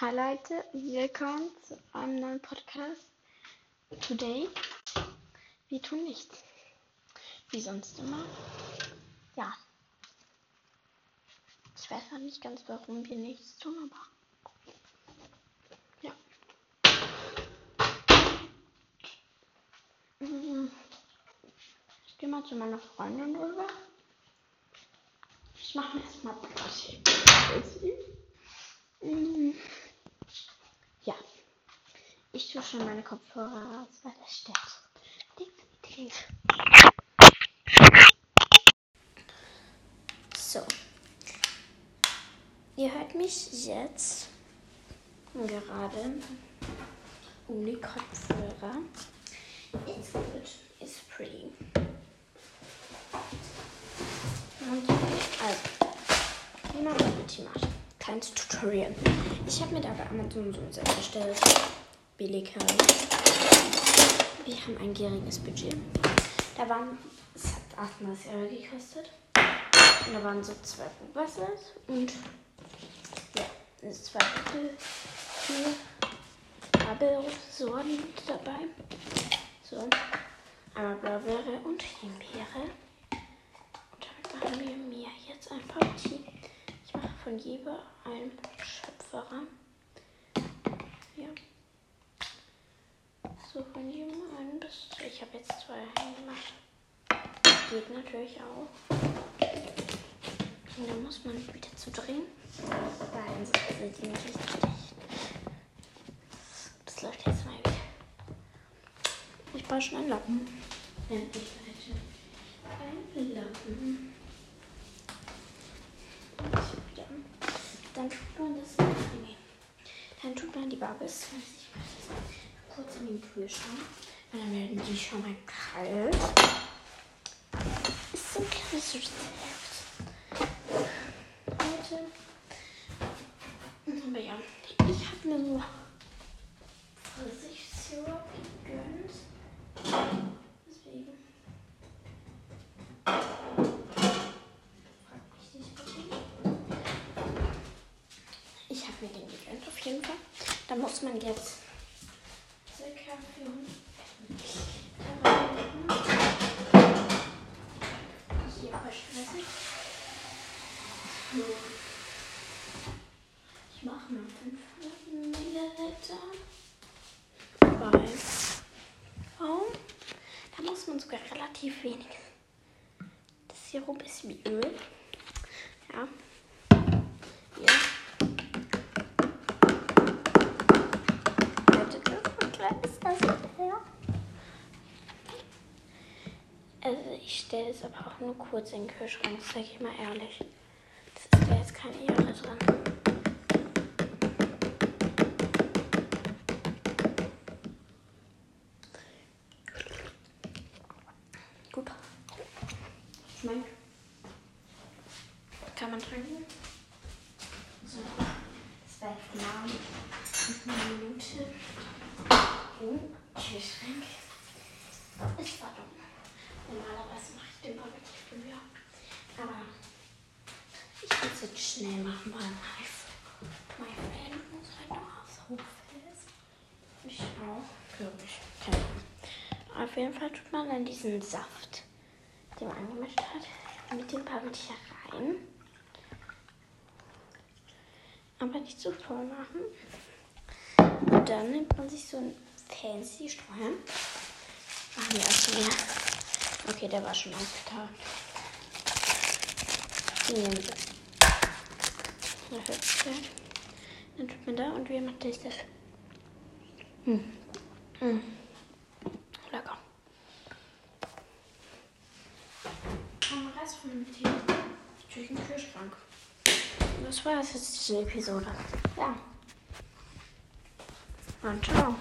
Hi Leute, willkommen zu einem neuen Podcast. Today, wir tun nichts. Wie sonst immer. Ja. Ich weiß noch nicht ganz, warum wir nichts tun, aber. Ja. Mhm. Ich gehe mal zu meiner Freundin rüber. Ich mache mir erstmal Kaffee. Mhm. Ich tue schon meine Kopfhörer aus, weil das stört. Definitiv. So. Ihr hört mich jetzt gerade um die Kopfhörer. It's good. It's pretty. Und also, wie man Bubble macht. Kleines Tutorial. Ich habe mir da bei Amazon so ein Set bestellt. Billig halt. Wir haben ein gieriges Budget. Da waren, es hat 38 Euro gekostet. Und da waren so zwei Bubassers und ja, zwei Bubble, vier Bubble-Sorten dabei. So, einmal Blaubeere und Himbeere. Und damit machen wir mir jetzt ein paar Tee. Ich mache von jeder ein Schöpferer. Ja. So von jedem ein bis. Ich habe jetzt zwei gemacht. Geht natürlich auch. Und dann muss man wieder zu drehen. Weil sonst sind die nicht richtig. Das läuft jetzt mal wieder. Ich brauche schon einen Lappen. Endlich bitte. Ein Lappen. Dann tut man das. Dann tut man die Bubbles kurz in den Kühlschrank. Dann werden die schon mal kalt. Ist so ein kleines Rezept. Heute. Aber ja, ich habe mir so Pfirsichsirup gegönnt. Ich habe mir den gegönnt auf jeden Fall. Da muss man jetzt Ich mache mal 500 Milliliter. Weil, oh, da muss man sogar relativ wenig. Das Sirup ist wie Öl. Ja. Her. Also ich stelle es aber auch nur kurz in den Kühlschrank, sage ich mal ehrlich. Das ist da jetzt keine Ehre dran. Schmeckt. Kann man trinken. So. Das war jetzt genau eine Minute im Kühlschrank. Es war. Normalerweise mache ich den wirklich früher. Aber ich es jetzt schnell machen, weil mein, mein Fan muss halt noch aufs Hochfest. Ich auch, glaube ich. Keine. Auf jeden Fall tut man dann diesen Saft, den man angemischt hat, mit dem Tea rein. Aber nicht zu voll machen. Und dann nimmt man sich so ein fancy Streuer. Wir erstmal wieder. Okay, der war schon ausgetaucht. Den nehmen wir. Na, hübsch. Dann tut man da und wie macht das das? Hm. Hm. Lecker. Am Rest von dem Tee durch den Kühlschrank. Das war es jetzt diese Episode. Ja. Und ciao.